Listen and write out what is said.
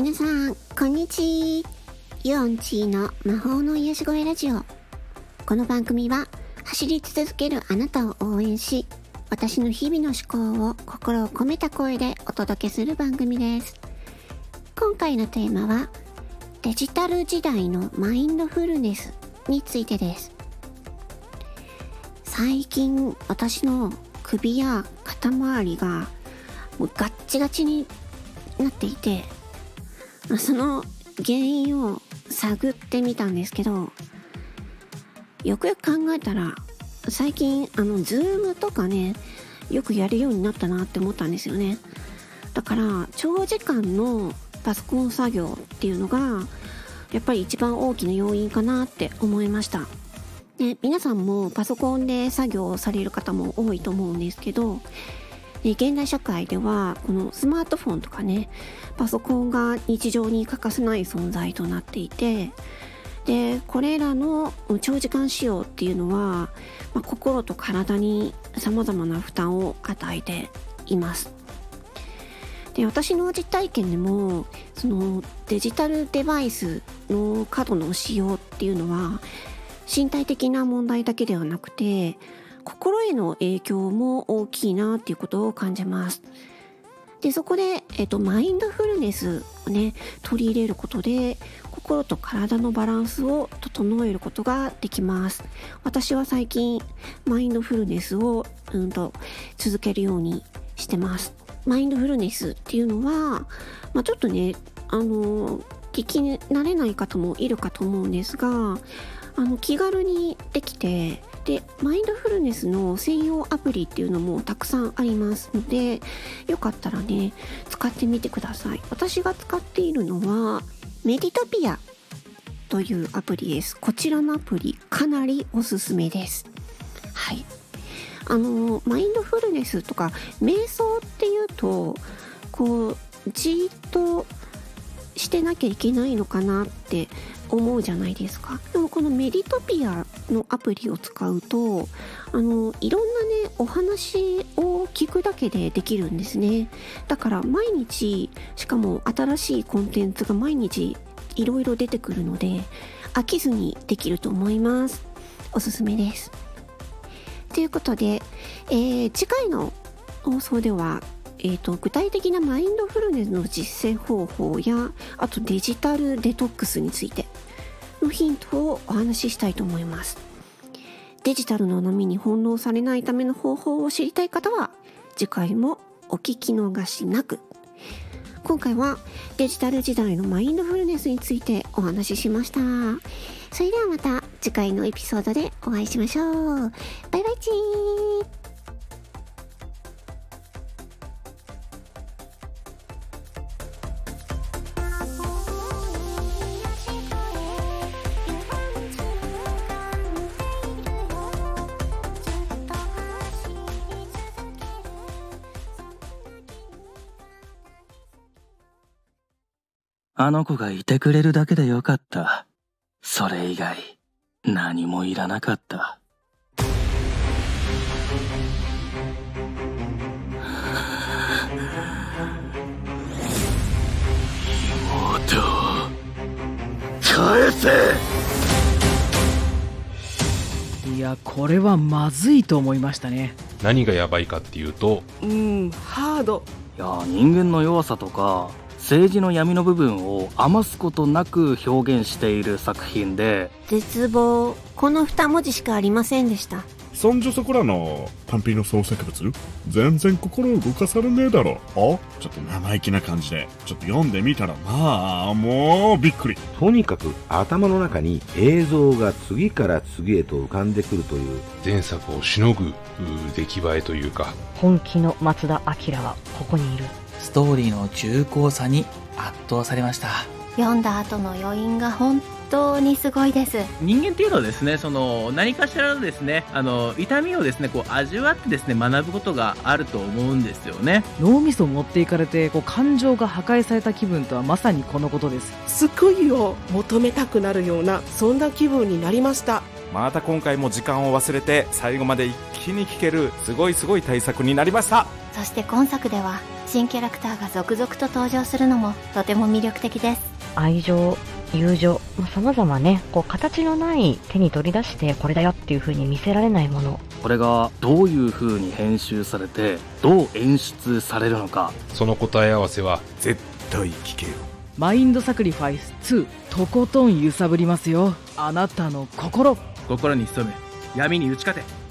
皆さん、こんにちは。ユオンチーの魔法の癒し声ラジオ。この番組は、走り続けるあなたを応援し、私の日々の思考を心を込めた声でお届けする番組です。今回のテーマは、デジタル時代のマインドフルネスについてです。最近、私の首や肩周りがもうガッチガチになっていて、その原因を探ってみたんですけど、よくよく考えたら、最近、あの、ズームとかね、よくやるようになったなって思ったんですよね。だから、長時間のパソコン作業っていうのが、やっぱり一番大きな要因かなって思いました。で、皆さんもパソコンで作業される方も多いと思うんですけど、で現代社会ではこのスマートフォンとかねパソコンが日常に欠かせない存在となっていてでこれらの長時間使用っていうのは、まあ、心と体に様々な負担を与えています。で私の実体験でもそのデジタルデバイスの過度の使用っていうのは身体的な問題だけではなくて心への影響も大きいなっていうことを感じます。で、そこで、えっと、マインドフルネスをね、取り入れることで、心と体のバランスを整えることができます。私は最近、マインドフルネスを、うんと、続けるようにしてます。マインドフルネスっていうのは、まあ、ちょっとね、あの、聞き慣れない方もいるかと思うんですが、あの、気軽にできて、でマインドフルネスの専用アプリっていうのもたくさんありますのでよかったらね使ってみてください。私が使っているのはメディトピアというアプリです。こちらのアプリかなりおすすめです。はい。あのマインドフルネスとか瞑想っていうとこうじっとしてなきゃいけないのかなって思うじゃないですか。でもこのメディトピアのアプリを使うと、あの、いろんなね、お話を聞くだけでできるんですね。だから毎日、しかも新しいコンテンツが毎日いろいろ出てくるので、飽きずにできると思います。おすすめです。ということで、えー、次回の放送では、えーと、具体的なマインドフルネスの実践方法やあとデジタルデトックスについてのヒントをお話ししたいと思います。デジタルの波に翻弄されないための方法を知りたい方は次回もお聞き逃しなく。今回はデジタル時代のマインドフルネスについてお話ししました。それではまた次回のエピソードでお会いしましょう。バイバイチー。あの子がいてくれるだけでよかった。それ以外、何もいらなかった。妹を、返せいやこれはまずいと思いましたね何がやばいかっていうとうんハードいや、人間の弱さとか、政治の闇の部分を余すことなく表現している作品で、絶望。この二文字しかありませんでした。そんじょそこらの単品の創作物？全然心動かされねえだろ。あ？ちょっと生意気な感じで、ちょっと読んでみたら、まあ、もうびっくり。とにかく頭の中に映像が次から次へと浮かんでくるという前作をしのぐう出来栄えというか。本気の松田明はここにいるストーリーの重厚さに圧倒されました。読んだ後の余韻が本当にすごいです。人間っていうのはですね、その何かしらのですね、あの痛みをですね、こう味わってですね、学ぶことがあると思うんですよね。脳みそを持っていかれてこう感情が破壊された気分とはまさにこのことです救いを求めたくなるようなそんな気分になりましたまた今回も時間を忘れて最後まで一気に聴けるすごいすごい対策になりましたそして今作では新キャラクターが続々と登場するのもとても魅力的です。愛情、友情、まあ、様々ね、こう形のない手に取り出してこれだよっていう風に見せられないもの。これがどういう風に編集されてどう演出されるのか。その答え合わせは絶対聞けよ。マインドサクリファイス2とことん揺さぶりますよ。あなたの心。心に潜め闇に打ち勝て